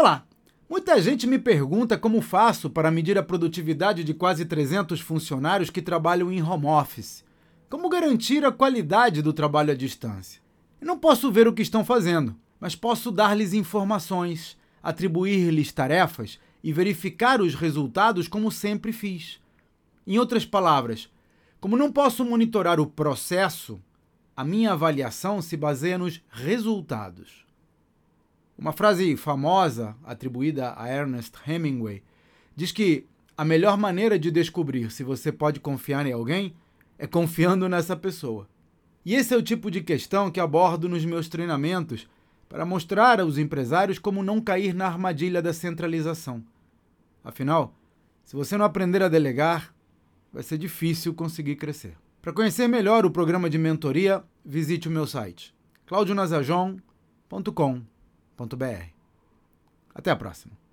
Olá! Muita gente me pergunta como faço para medir a produtividade de quase 300 funcionários que trabalham em home office. Como garantir a qualidade do trabalho à distância? Não posso ver o que estão fazendo, mas posso dar-lhes informações, atribuir-lhes tarefas e verificar os resultados como sempre fiz. Em outras palavras, como não posso monitorar o processo, a minha avaliação se baseia nos resultados. Uma frase famosa, atribuída a Ernest Hemingway, diz que a melhor maneira de descobrir se você pode confiar em alguém é confiando nessa pessoa. E esse é o tipo de questão que abordo nos meus treinamentos para mostrar aos empresários como não cair na armadilha da centralização. Afinal, se você não aprender a delegar, vai ser difícil conseguir crescer. Para conhecer melhor o programa de mentoria, visite o meu site claudionazajon.com.br. Até a próxima.